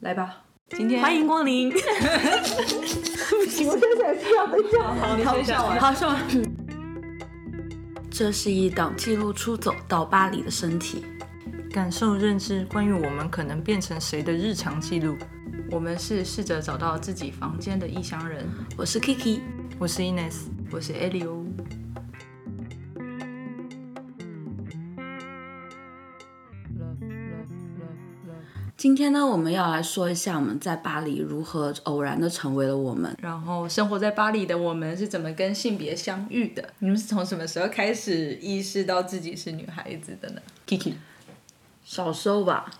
来吧，今天欢迎光临。不行，我现在是要等一下。好，你先笑完好，笑完。这是一档记录出走到巴黎的身体，感受认知关于我们可能变成谁的日常记录。我们是试着找到自己房间的异乡人。我是 Kiki，我是 Ines，我是 Elio。今天呢，我们要来说一下我们在巴黎如何偶然的成为了我们。然后生活在巴黎的我们是怎么跟性别相遇的？你们是从什么时候开始意识到自己是女孩子的呢？Kiki，小时候吧，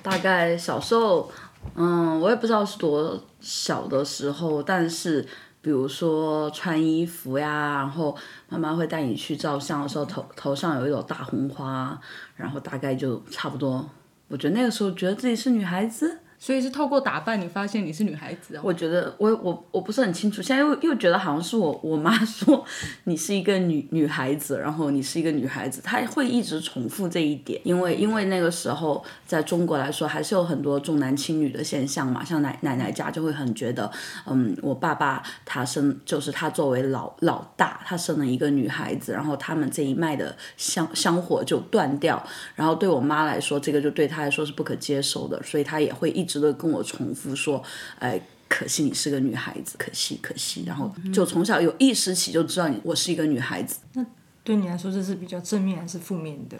大概小时候，嗯，我也不知道是多小的时候，但是比如说穿衣服呀，然后妈妈会带你去照相的时候，头头上有一朵大红花，然后大概就差不多。我觉得那个时候觉得自己是女孩子，所以是透过打扮你发现你是女孩子哦。我觉得我我我不是很清楚，现在又又觉得好像是我 我妈说你是一个女女孩子，然后你是一个女孩子，她会一直重复这一点，因为因为那个时候在中国来说还是有很多重男轻女的现象嘛，像奶奶奶家就会很觉得，嗯，我爸爸他生就是他作为老老大，他生了一个女孩子，然后他们这一脉的香香火就断掉，然后对我妈来说，这个就对她来说是不可接受的，所以她也会一直的跟我重复说，哎。可惜你是个女孩子，可惜可惜，然后就从小有意识起就知道你我是一个女孩子，那对你来说，这是比较正面还是负面的？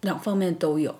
两方面都有。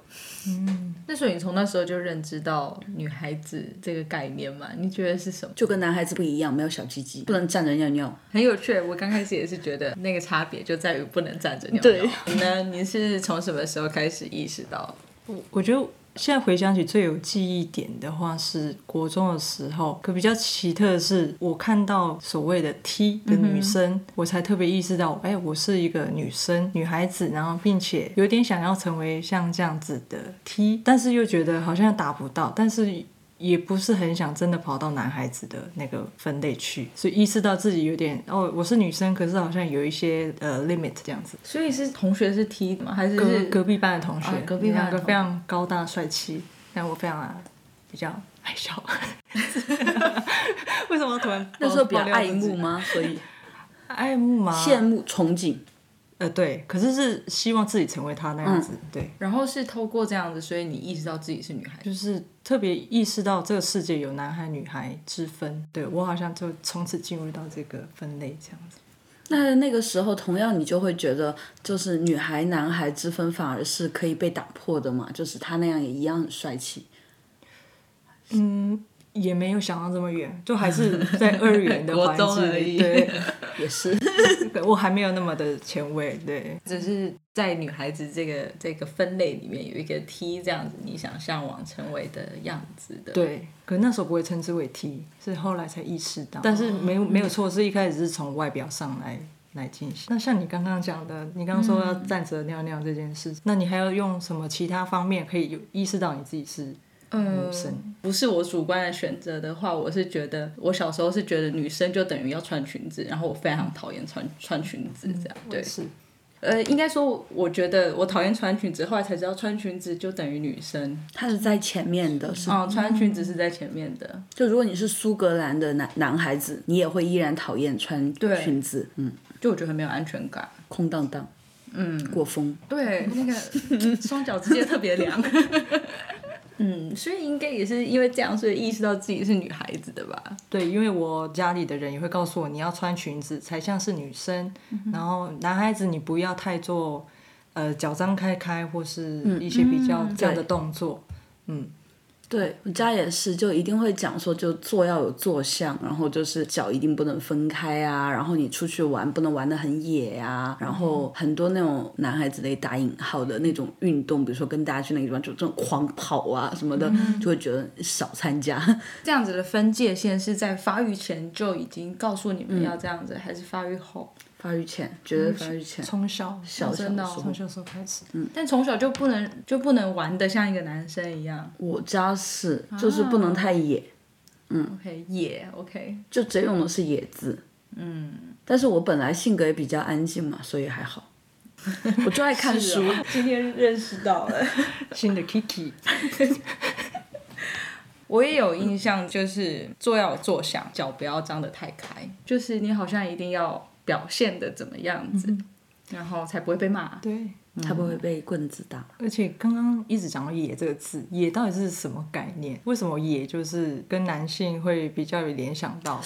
嗯那所以你从那时候就认知到女孩子这个概念嘛？你觉得是什么？就跟男孩子不一样，没有小鸡鸡，不能站着尿尿。很有趣。我刚开始也是觉得那个差别就在于不能站着尿尿。对你呢？你是从什么时候开始意识到？我我觉得现在回想起最有记忆点的话是国中的时候，可比较奇特的是，我看到所谓的 T 的女生，我才特别意识到，哎，我是一个女生、女孩子，然后并且有点想要成为像这样子的 T，但是又觉得好像达不到，但是。也不是很想真的跑到男孩子的那个分类去，所以意识到自己有点哦，我是女生，可是好像有一些呃 limit 这样子。所以是同学是 T 吗？还是隔隔壁班的同学？隔壁班两个非常高大帅气，但我非常比较矮小。为什么突然那时候比较爱慕吗？所以爱慕吗？羡慕憧憬。呃，对，可是是希望自己成为他那样子，对，然后是透过这样子，所以你意识到自己是女孩。就是特别意识到这个世界有男孩女孩之分，对我好像就从此进入到这个分类这样子。那那个时候，同样你就会觉得，就是女孩男孩之分反而是可以被打破的嘛，就是他那样也一样很帅气。也没有想到这么远，就还是在二元的环境 而已。里，对，也是，我还没有那么的前卫，对，只是在女孩子这个这个分类里面有一个 T 这样子，你想向往成为的样子的。对，可那时候不会称之为 T，是后来才意识到，但是没有没有错，是一开始是从外表上来来进行。那像你刚刚讲的，你刚刚说要站着尿尿这件事，那你还要用什么其他方面可以有意识到你自己是女生？不是我主观的选择的话，我是觉得我小时候是觉得女生就等于要穿裙子，然后我非常讨厌穿穿裙子这样。对，是，呃，应该说我觉得我讨厌穿裙子，后来才知道穿裙子就等于女生。她是在前面的，是哦，穿裙子是在前面的。就如果你是苏格兰的男男孩子，你也会依然讨厌穿裙子，嗯，就我觉得很没有安全感。空荡荡，嗯，过风。对，那个 双脚直接特别凉。嗯，所以应该也是因为这样，所以意识到自己是女孩子的吧？对，因为我家里的人也会告诉我，你要穿裙子才像是女生，然后男孩子你不要太做呃脚张开开或是一些比较这样的动作，嗯，对我家也是，就一定会讲说，就坐要有坐相，然后就是脚一定不能分开啊，然后你出去玩不能玩的很野啊，然后很多那种男孩子的打引号的那种运动，比如说跟大家去那个地方就这种狂跑啊什么的，就会觉得少参加。这样子的分界线是在发育前就已经告诉你们要这样子，还是发育后？发育前，觉得发育前，从小小小真的从小时候开始，嗯。但从小就不能就不能玩的像一个男生一样。我家是就是不能太野，嗯。OK，野 OK，就只用的是野字。嗯，但是我本来性格也比较安静嘛，所以还好。我就爱看书，今天认识到了。新的 Kiki，我也有印象，就是坐要有坐相，脚不要张得太开，就是你好像一定要表现的怎么样子，然后才不会被骂。对，才不会被棍子打。而且刚刚一直讲到“野”这个字，“野”到底是什么概念？为什么“野”就是跟男性会比较有联想到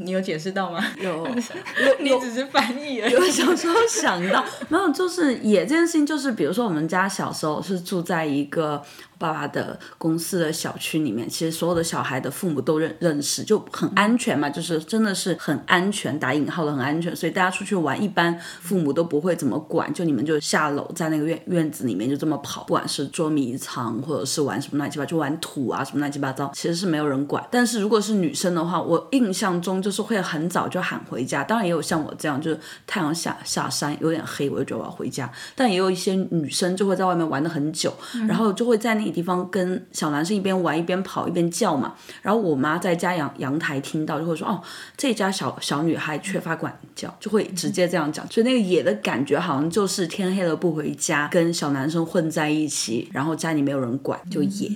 你有解释到吗？有 你只是翻译而已。有小时候想到没有，就是野这件事情，就是比如说我们家小时候是住在一个爸爸的公司的小区里面，其实所有的小孩的父母都认认识，就很安全嘛，就是真的是很安全，打引号的很安全，所以大家出去玩，一般父母都不会怎么管，就你们就下楼在那个院院子里面就这么跑，不管是捉迷藏或者是玩什么乱七八糟，就玩土啊什么乱七八糟，其实是没有人管。但是如果是女生的话，我印象中就是会很早就喊回家，当然也有像我这样，就是太阳下下山有点黑，我就觉得我要回家。但也有一些女生就会在外面玩的很久，然后就会在那个地方跟小男生一边玩一边跑一边叫嘛。然后我妈在家阳阳台听到就会说：“哦，这家小小女孩缺乏管教。”就会直接这样讲。所以那个野的感觉好像就是天黑了不回家，跟小男生混在一起，然后家里没有人管，就野。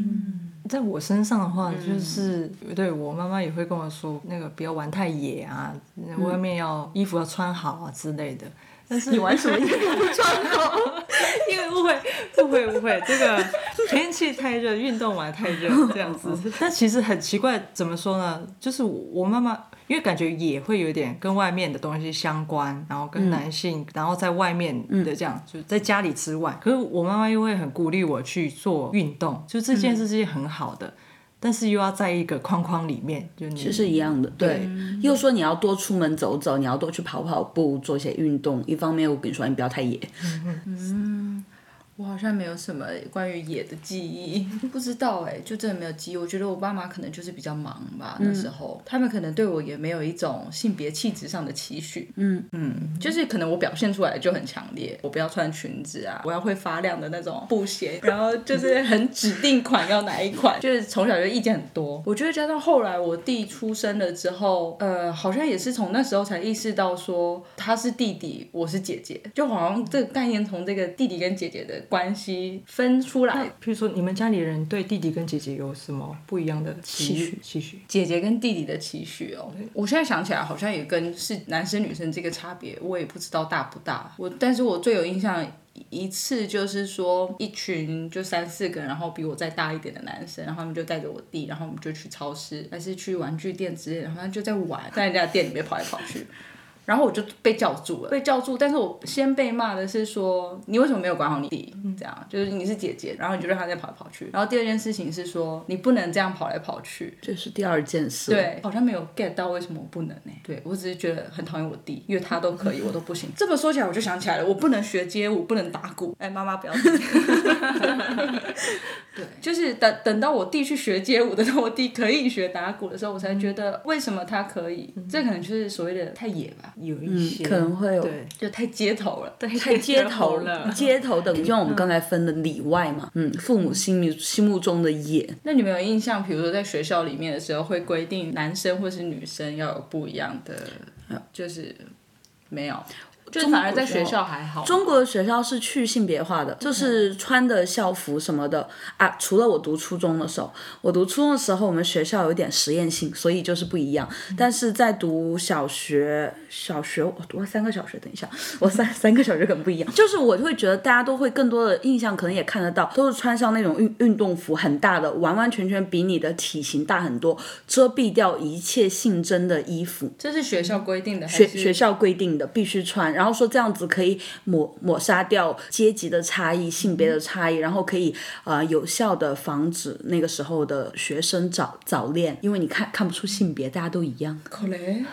在我身上的话，就是、对我妈妈也会跟我说，那个不要玩太野啊，外面要衣服要穿好啊之类的。但是你玩什么衣服不穿好？因为误会，误会，误会，这个 天气太热，运动完太热 这样子。但其实很奇怪，怎么说呢？就是我妈妈，因为感觉也会有点跟外面的东西相关，然后跟男性，然后在外面的这样，就在家里之外。可是我妈妈又会很鼓励我去做运动，就这件事是很好的。但是又要在一个框框里面，就你其实是一样的，对。又说你要多出门走走，你要多去跑跑步，做一些运动。一方面，我跟你说，你不要太野。我好像没有什么关于野的记忆，不知道哎、就真的没有记忆。我觉得我爸妈可能就是比较忙吧，那时候他们可能对我也没有一种性别气质上的期许。嗯嗯，就是可能我表现出来就很强烈，我不要穿裙子啊，我要会发亮的那种布鞋，然后就是很指定款要哪一款，就是从小就意见很多。我觉得加上后来我弟出生了之后，呃，好像也是从那时候才意识到说他是弟弟，我是姐姐，就好像这个概念从这个弟弟跟姐姐的关系分出来。譬如说，你们家里人对弟弟跟姐姐有什么不一样的期许？期许？姐姐跟弟弟的期许哦，我现在想起来好像也跟是男生女生这个差别，我也不知道大不大。我但是我最有印象一次就是说，一群就三四个，然后比我再大一点的男生，然后他们就带着我弟，然后我们就去超市，还是去玩具店之类的，然后就在玩，在人家店里面跑来跑去。然后我就被叫住了，被叫住。但是我先被骂的是说，你为什么没有管好你弟？这样就是你是姐姐，然后你就让他在跑来跑去。然后第二件事情是说，你不能这样跑来跑去。这是第二件事。对，好像没有 get 到为什么我不能呢、对我只是觉得很讨厌我弟，因为他都可以，我都不行。这么说起来，我就想起来了，我不能学街舞，不能打鼓。哎，妈妈不要。对，就是等等到我弟去学街舞的时候，我弟可以学打鼓的时候，我才觉得为什么他可以。这可能就是所谓的太野吧，有一些、可能会有对，就太街头了。太 街头了。街头等于就像我们刚才分的里外嘛，嗯，父母心里心目中的野，那你们有印象，比如说在学校里面的时候，会规定男生或是女生要有不一样的，就是没有，就反而在学校还好。中国的学校是去性别化的，就是穿的校服什么的啊。除了我读初中的时候，我读初中的时候，我们学校有点实验性，所以就是不一样。但是在读小学，小学我读了三个小学，等一下，我三三个小学可能不一样。就是我就会觉得大家都会更多的印象，可能也看得到，都是穿上那种运运动服，很大的，完完全全比你的体型大很多，遮蔽掉一切性征的衣服。这是学校规定的，学学校规定的必须穿，然后说这样子可以抹抹杀掉阶级的差异、性别的差异，然后可以呃有效的防止那个时候的学生早早恋，因为你看看不出性别，大家都一样。可能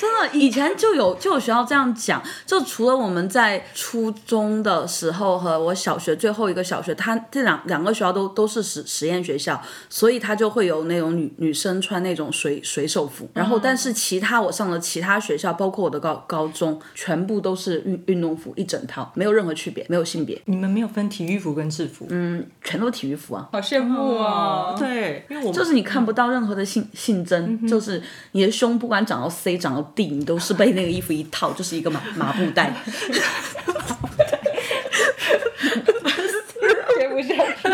真的，以前就有就有学校这样讲，就除了我们在初中的时候和我小学最后一个小学，他这两两个学校都都是实实验学校，所以他就会有那种女女生穿那种水水手服，然后但是其他我上的其他学校，包括我的高高中，全部都是运运动服一整套，没有任何区别，没有性别，你们没有分体育服跟制服，嗯，全都是体育服啊。好羡慕啊。对，因为我就是你看不到任何的性性征，就是你的胸不管长到 C 长到顶都是被那个衣服一套，就是一个麻麻布袋。接不下去。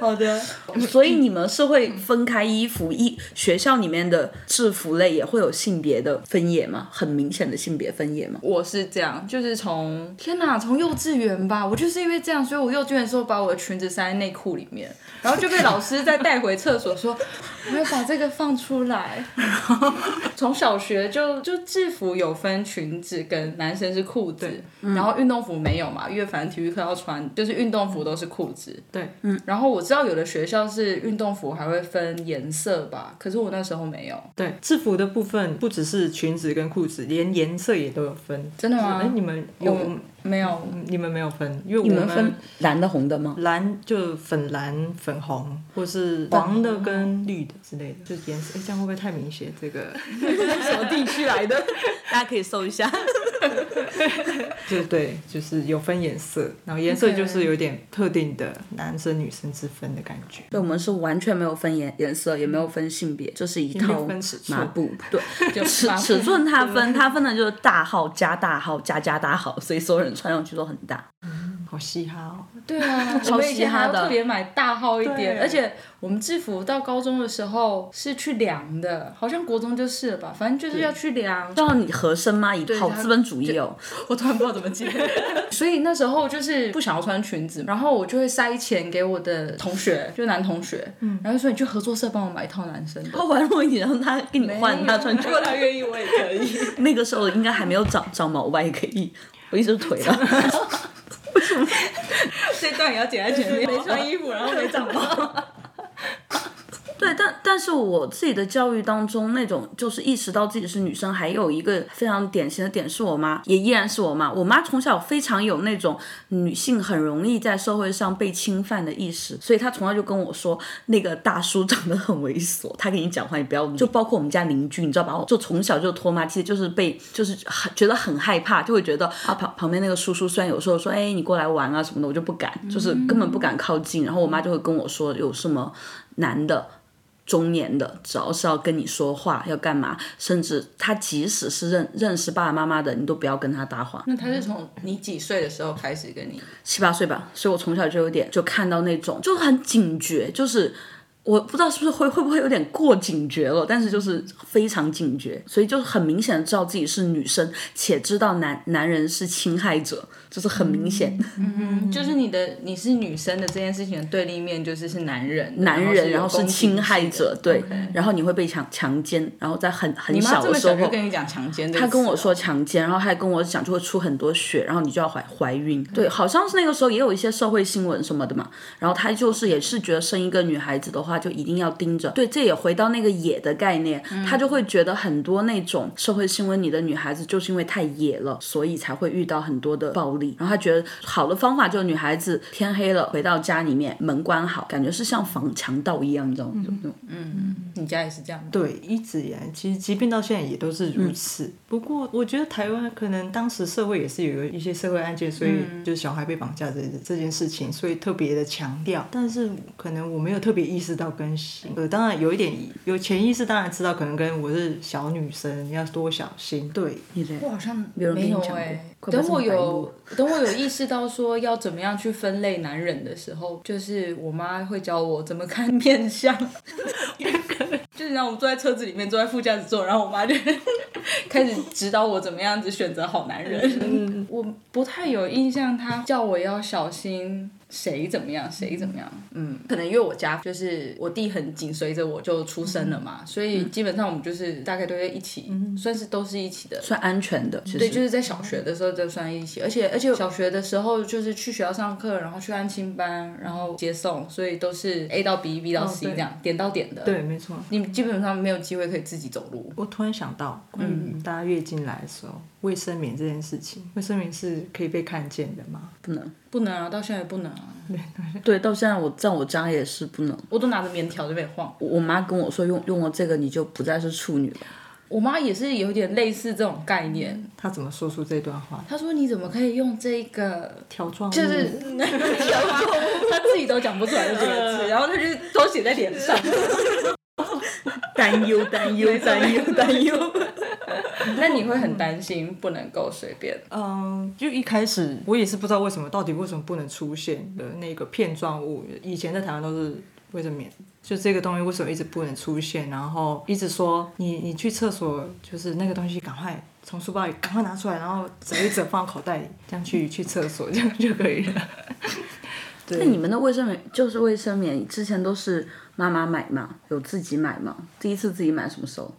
好的，所以你们是会分开衣服，一学校里面的制服类也会有性别的分野吗？很明显的性别分野吗？我是这样，就是从天哪，从幼稚园吧，我就是因为这样，所以我幼稚园的时候把我的裙子塞在内裤里面，然后就被老师再带回厕所说，我要把这个放出来。从小学就就制服有分裙子跟男生是裤子，然后运动服没有嘛，因为反正体育课要穿，就是运动服都是裤子。对，嗯然后我知道有的学校是运动服还会分颜色吧，可是我那时候没有。对，制服的部分不只是裙子跟裤子，连颜色也都有分。真的吗哎，你们有？没有，你们没有分，因为你我们分蓝的红的吗？蓝就粉蓝、粉红，或是黄的跟绿的之类的，就是颜色。哎，这样会不会太明显？这个 什么地区来的？大家可以搜一下。就对，就是有分颜色，然后颜色就是有点特定的男生女生之分的感觉。对，我们是完全没有分颜颜色，也没有分性别，就是一套分尺寸麻布。对，就尺尺寸它分，它分的就是大号加大号加加大号，所以所有人穿上去都很大。好嘻哈哦！对啊，超 我们以前还嘻哈的要特别买大号一点，而且我们制服到高中的时候是去量的，好像国中就是了吧，反正就是要去量。要你合身吗？一套资本主义哦。我突然不知道怎么接，所以那时候就是不想要穿裙子，然后我就会塞钱给我的同学，就男同学，然后说你去合作社帮我买一套男生的。他玩弄你，让他给你换，他穿如果他愿意，我也可以。那个时候应该还没有长长毛吧，也可以。我一直腿了。这段也要剪在前面，没穿衣服，然后没长毛。对，但但是我自己的教育当中，那种就是意识到自己是女生，还有一个非常典型的点是我妈，也依然是我妈。我妈从小非常有那种女性很容易在社会上被侵犯的意识，所以她从小就跟我说，那个大叔长得很猥琐，他跟你讲话你不要。就包括我们家邻居，你知道吧？我就从小就拖妈，其实就是被就是很觉得很害怕，就会觉得啊旁旁边那个叔叔虽然有时候说哎你过来玩啊什么的，我就不敢，就是根本不敢靠近。然后我妈就会跟我说有什么男的。中年的，只要是要跟你说话，要干嘛，甚至他即使是认认识爸爸妈妈的，你都不要跟他搭话。那他是从你几岁的时候开始跟你？七八岁吧，所以我从小就有点就看到那种就很警觉，就是我不知道是不是会会不会有点过警觉了，但是就是非常警觉，所以就是很明显的知道自己是女生，且知道男男人是侵害者，就是很明显。嗯，就是你的你是女生的这件事情的对立面就是是男人，男人，然后是侵害者，对然后你会被强强奸，然后在很很小的时候跟你讲强奸他跟我说强奸，然后他还跟我讲就会出很多血，然后你就要怀怀孕。对，好像是那个时候也有一些社会新闻什么的嘛。然后他就是也是觉得生一个女孩子的话，就一定要盯着。对，这也回到那个野的概念，他就会觉得很多那种社会新闻里的女孩子就是因为太野了，所以才会遇到很多的暴力。然后他觉得好的方法就是女孩子天黑了回到家里面门关好，感觉是像防强盗一样，你知道吗？嗯嗯你家也是这样吗？对，一直以来，其实即便到现在也都是如此。不过，我觉得台湾可能当时社会也是有一些社会案件，所以就是小孩被绑架这这件事情，所以特别的强调。但是可能我没有特别意识到更新。呃，当然有一点有潜意识，当然知道可能跟我是小女生要多小心。对？我好像没有你讲过哎、快等我有等我有意识到说要怎么样去分类男人的时候，就是我妈会教我怎么看面相。就是让我们坐在车子里面，坐在副驾驶座，然后我妈就 开始指导我怎么样子选择好男人。我不太有印象，她叫我要小心谁怎么样，谁怎么样。嗯，可能因为我家就是我弟很紧随着我就出生了嘛，所以基本上我们就是大概都在一起，算是都是一起的。算安全的，对，就是在小学的时候就算一起，而且而且小学的时候就是去学校上课，然后去安亲班，然后接送，所以都是 A 到 B，B 到 C 这样、点到点的。对，没错。你基本上没有机会可以自己走路。我突然想到，嗯大家月经来的时候，卫生棉这件事情，卫生棉是可以被看见的吗？不能。不能啊，到现在也不能啊，对，到现在我在我家也是不能。我都拿着棉条这边晃。我我妈跟我说用用了这个你就不再是处女了。我妈也是有点类似这种概念，她怎么说出这段话？她说你怎么可以用这个？条状物就是 她自己都讲不出来这几个字，然后她就都写在脸上。担忧，担忧，担忧，担忧。那你会很担心不能够随便？嗯，就一开始我也是不知道为什么，到底为什么不能出现的那个片状物，以前在台湾都是卫生棉，就这个东西为什么一直不能出现？然后一直说你你去厕所，就是那个东西赶快从书包里赶快拿出来，然后折一折放口袋里，这样去去厕所 这样就可以了。那你们的卫生棉就是卫生棉，之前都是妈妈买嘛，有自己买嘛？第一次自己买什么时候？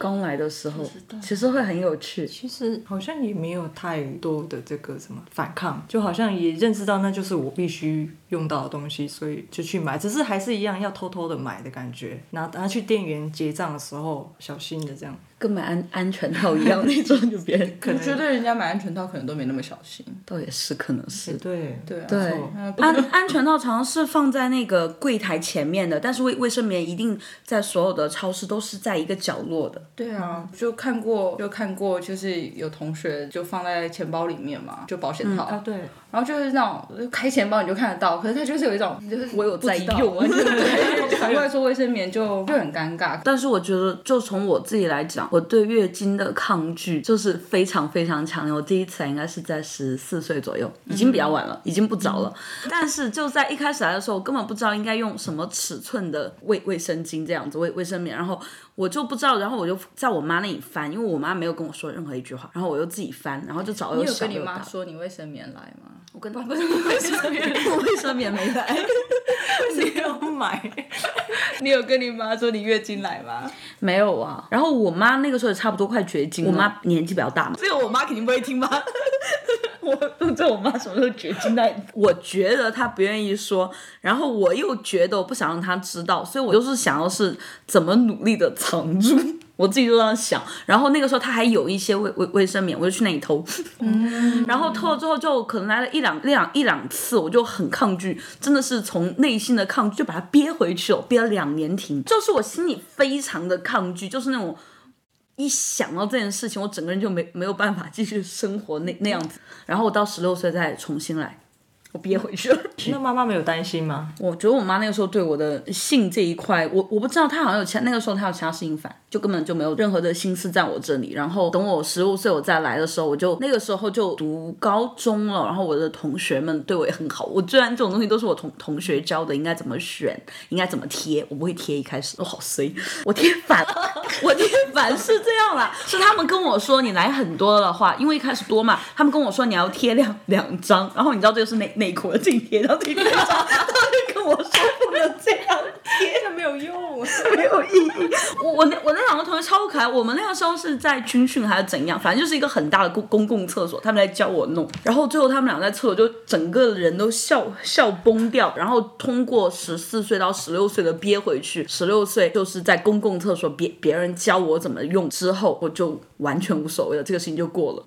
刚来的时候，其实会很有趣。其实好像也没有太多的这个什么反抗，就好像也认识到那就是我必须用到的东西，所以就去买。只是还是一样要偷偷的买的感觉，拿拿去店员结账的时候小心的这样。跟买安安全套一样那种，就别人可能我觉得人家买安全套可能都没那么小心。倒也是，可能是。对对啊，对嗯，安安全套常常是放在那个柜台前面的，但是卫卫生棉一定在所有的超市都是在一个角落的。对啊，就看过，就看过，就是有同学就放在钱包里面嘛，就保险套，啊，对，然后就是那种开钱包你就看得到，可是他就是有一种就是我有在用对，反过来说卫生棉就就很尴尬。但是我觉得，就从我自己来讲，我对月经的抗拒就是非常非常强烈。我第一次来应该是在十四岁左右，已经比较晚了，已经不早了。但是就在一开始来的时候，我根本不知道应该用什么尺寸的卫卫生巾这样子卫卫生棉，然后我就不知道，然后我就在我妈那里翻，因为我妈没有跟我说任何一句话，然后我又自己翻，然后就找了你有跟你妈。说你卫生棉来吗？我跟不是卫生棉，卫生棉没来。你有买。你有跟你妈说你月经来吗？没有啊，然后我妈那个时候也差不多快绝经了，我妈年纪比较大嘛，这个我妈肯定不会听吧。我不知道我妈什么时候绝经的，我觉得她不愿意说，然后我又觉得我不想让她知道，所以我就是想要是怎么努力的藏住。我自己就这样想，然后那个时候她还有一些卫卫卫生棉，我就去那里偷，然后偷了之后就可能来了一两两一两次，我就很抗拒，真的是从内心的抗拒就把它憋回去了，憋了两年停，就是我心里非常的抗拒，就是那种一想到这件事情，我整个人就没没有办法继续生活那那样子。然后我到十六岁再重新来，我憋回去了。那妈妈没有担心吗？我觉得我妈那个时候对我的性这一块，我我不知道她好像有其他那个时候她有其他事情烦，就根本就没有任何的心思在我这里。然后等我十五岁我再来的时候，我就那个时候就读高中了，然后我的同学们对我也很好。我虽然这种东西都是我同同学教的，应该怎么选，应该怎么贴，我不会贴。一开始我好衰，我贴反了，我贴反是这样啦，是他们跟我说你来很多的话，因为一开始多嘛，他们跟我说你要贴两两张，然后你知道这个是内内裤，的自己贴，然后自己贴上，他就跟我说不能这样贴。它没有用。没有意义。我我那我那两个同学超可爱，我们那个时候是在军训还是怎样，反正就是一个很大的公公共厕所，他们来教我弄，然后最后他们俩在厕所就整个人都笑笑崩掉，然后通过十四岁到十六岁的憋回去，十六岁就是在公共厕所别别人教我怎么用之后，我就完全无所谓了，这个事情就过了。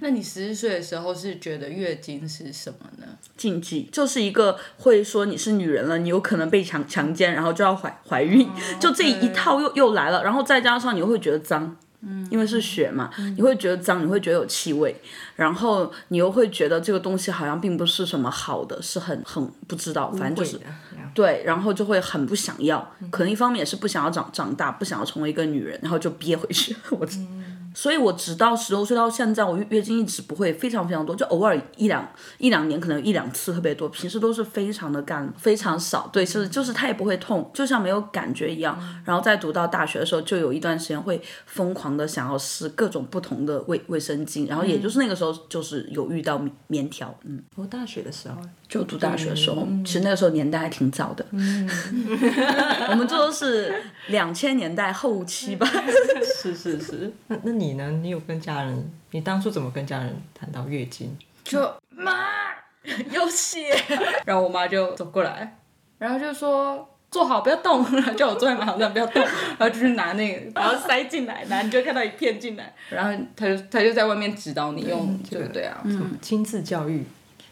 那你十四岁的时候是觉得月经是什么呢？禁忌，就是一个会说你是女人了，你有可能被强强奸，然后就要怀怀孕，就这一套又又来了，然后再加上你会觉得脏。因为是血嘛，你会觉得脏，你会觉得有气味，然后你又会觉得这个东西好像并不是什么好的，是很很不知道，反正就是对，然后就会很不想要，可能一方面也是不想要长长大，不想要成为一个女人，然后就憋回去。我，所以我直到十六岁到现在，我月月经一直不会非常非常多，就偶尔一两一两年可能一两次特别多，平时都是非常的干，非常少。对，是就是它也不会痛，就像没有感觉一样。然后在读到大学的时候，就有一段时间会疯狂的想要试各种不同的卫卫生巾，然后也就是那个时候就是有遇到棉棉条，嗯，我大学的时候，就读大学的时候，其实那个时候年代还挺早的，我们这都是两千年代后期吧。是是是。那那你呢？你有跟家人？你当初怎么跟家人谈到月经？就妈有血，然后我妈就走过来，然后就说坐好不要动，然后叫我坐在马桶上不要动，然后就去拿那个，然后塞进来，然后你就看到一片进来，然后他就他就在外面指导你用，对不对啊？嗯，亲自教育，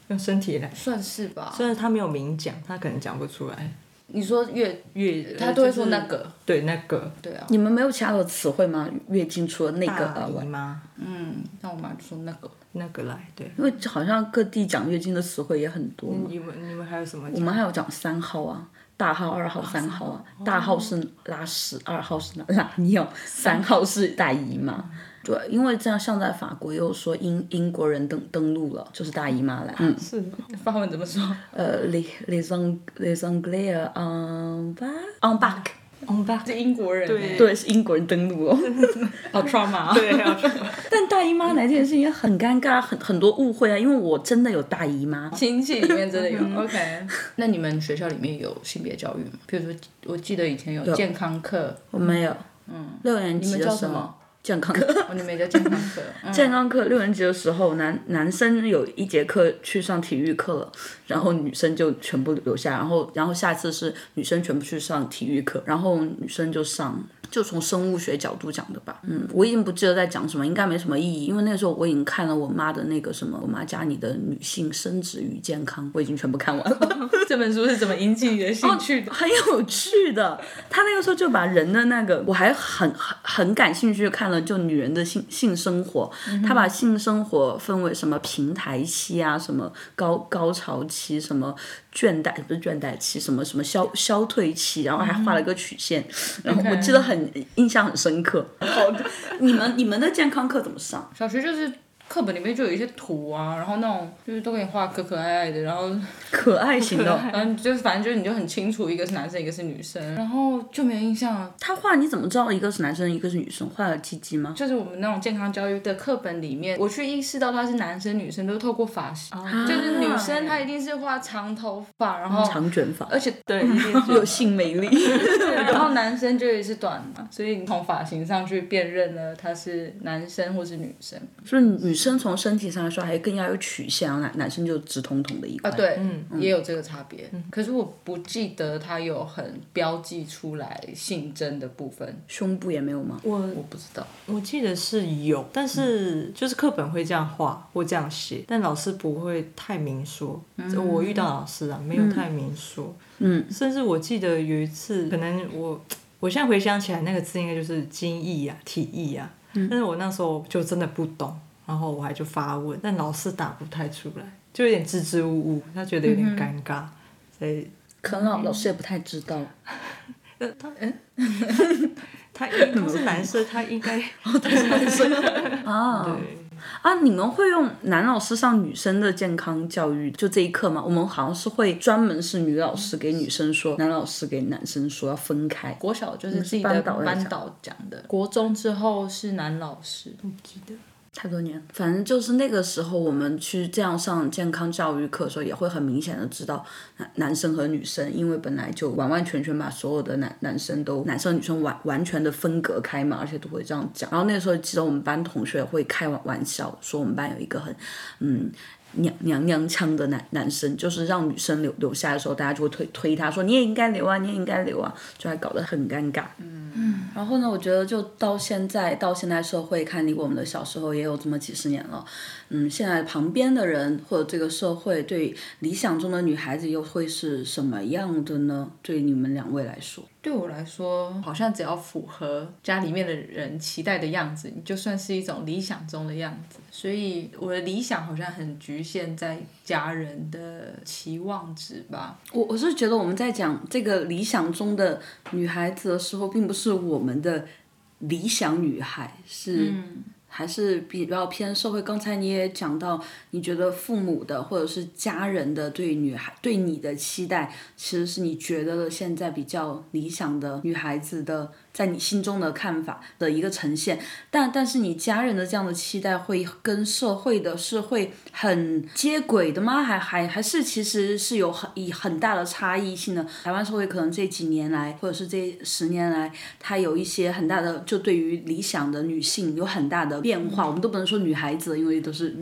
用身体来。算是吧。虽然他没有明讲，他可能讲不出来。你说月月，他都会说就是那个，对那个对啊，你们没有其他的词汇吗？月经除了那个大以外姨，妈嗯，那我妈就说那个，那个来，对。因为好像各地讲月经的词汇也很多嘛。你们你们还有什么？我们还有讲三号啊，大号、二号、三号啊。大号是拉屎，二号是拉尿，三号是大姨妈。对，因为这样像在法国又说英英国人登登陆了，就是大姨妈来。嗯，是法文怎么说？呃，les les Ang les Anglais en back on back。on back，是英国人对，对，是英国人登陆哦。好 trauma。对，要去但大姨妈来这件事情也很尴尬，很很多误会啊，因为我真的有大姨妈。亲戚里面真的有 OK。那你们学校里面有性别教育吗？比如说，我记得以前有健康课，我没有，嗯，六年你级的时候们叫什么？健康课。哦，你们也叫健康课。嗯健康课六年级的时候，男男生有一节课去上体育课了，然后女生就全部留下，然后然后下次是女生全部去上体育课，然后女生就上。就从生物学角度讲的吧，嗯，我已经不记得在讲什么，应该没什么意义，因为那时候我已经看了我妈的那个什么，我妈家里的女性生殖与健康，我已经全部看完了。这本书是怎么引起你的兴趣的？很有趣的。他那个时候就把人的那个，我还很很很感兴趣，看了就女人的性性生活，他把性生活分为什么平台期啊，什么高高潮期，什么倦怠不是倦怠期，什么什么消消退期，然后还画了个曲线，然后我记得很印象很深刻。好的，你们你们的健康课怎么上？小学就是课本里面就有一些图啊，然后那种就是都给你画可可爱爱的，然后可爱型的哦，然 后就是反正就是你就很清楚一个是男生一个是女生，然后就没有印象了。他画你怎么知道一个是男生一个是女生？画了鸡鸡吗？就是我们那种健康教育的课本里面，我去意识到他是男生女生都是透过发型，就是女生她一定是画长头发，然后长卷发，而且对，一定是有性魅力。然后男生就也是短嘛，所以你从发型上去辨认了他是男生或是女生。就是女生从身体上来说还更要有曲线，男男生就直筒筒的一块。啊，对，也有这个差别。可是我不记得他有很标记出来性征的部分，胸部也没有吗？我我不知道。我记得是有，但是就是课本会这样画或这样写，但老师不会太明说。我遇到老师啊，没有太明说。嗯，甚至我记得有一次，可能我我现在回想起来，那个字应该就是精液啊、体液啊。但是我那时候就真的不懂，然后我还就发问，但老师答不太出来，就有点支支吾吾，他觉得有点尴尬，所以可能老老师也不太知道。呃 他嗯，他应他是男生，他应该 啊对。啊！你们会用男老师上女生的健康教育就这一课吗？我们好像是会专门是女老师给女生说，男老师给男生说要分开。国小就是自己的班导讲导讲的，国中之后是男老师。不记得。太多年，反正就是那个时候，我们去这样上健康教育课的时候，也会很明显的知道男男生和女生，因为本来就完完全全把所有的男男生都男生女生完完全的分隔开嘛，而且都会这样讲。然后那时候记得我们班同学会开玩玩笑说，我们班有一个很嗯。娘娘腔的男男生，就是让女生留留下的时候，大家就会推推他说你也应该留啊，你也应该留啊，就还搞得很尴尬。嗯，然后呢，我觉得就到现在到现在社会看离我们的小时候也有这么几十年了。嗯，现在旁边的人或者这个社会对理想中的女孩子又会是什么样的呢？对你们两位来说，对我来说，好像只要符合家里面的人期待的样子，你就算是一种理想中的样子。所以我的理想好像很局限在家人的期望值吧。我我是觉得我们在讲这个理想中的女孩子的时候，并不是我们的理想女孩，是、还是比较偏社会。刚才你也讲到，你觉得父母的或者是家人的对女孩对你的期待，其实是你觉得的现在比较理想的女孩子的。在你心中的看法的一个呈现，但但是你家人的这样的期待会跟社会的是会很接轨的吗？还还还是其实是有很以很大的差异性的。台湾社会可能这几年来，或者是这十年来，它有一些很大的，就对于理想的女性有很大的变化。我们都不能说女孩子，因为都是。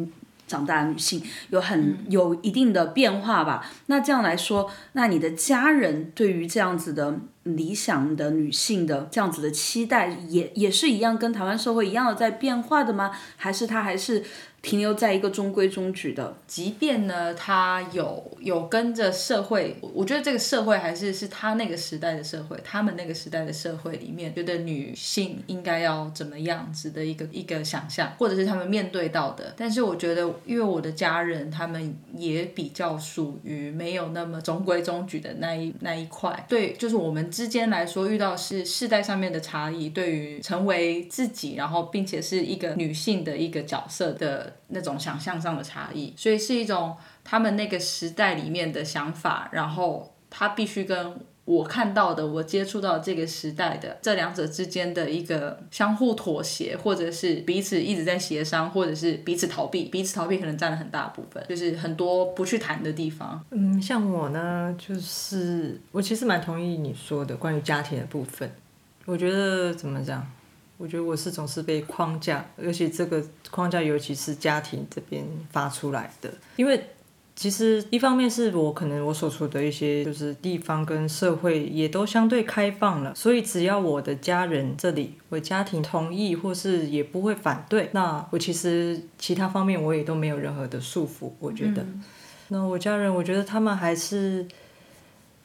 长大的女性有很有一定的变化吧。那这样来说，那你的家人对于这样子的理想的女性的这样子的期待，也也是一样，跟台湾社会一样的在变化的吗？还是她还是停留在一个中规中矩的？即便呢，她有有跟着社会，我觉得这个社会还是是她那个时代的社会，他们那个时代的社会里面，觉得女性应该要怎么样子的一个一个想象，或者是他们面对到的。但是我觉得，因为我的家人他们也比较属于没有那么中规中矩的那一那一块，对，就是我们之间来说遇到是世代上面的差异，对于成为自己，然后并且是一个女性的一个角色的那种想象上的差异，所以是一种他们那个时代里面的想法，然后他必须跟我看到的、我接触到这个时代的这两者之间的一个相互妥协，或者是彼此一直在协商，或者是彼此逃避，彼此逃避可能占了很大部分，就是很多不去谈的地方。嗯，像我呢，就是我其实蛮同意你说的关于家庭的部分。我觉得怎么讲？我觉得我是总是被框架，而且这个框架，尤其是家庭这边发出来的。因为其实一方面是我可能我所处的一些就是地方跟社会也都相对开放了，所以只要我的家人这里我家庭同意或是也不会反对，那我其实其他方面我也都没有任何的束缚。我觉得，那我家人我觉得他们还是，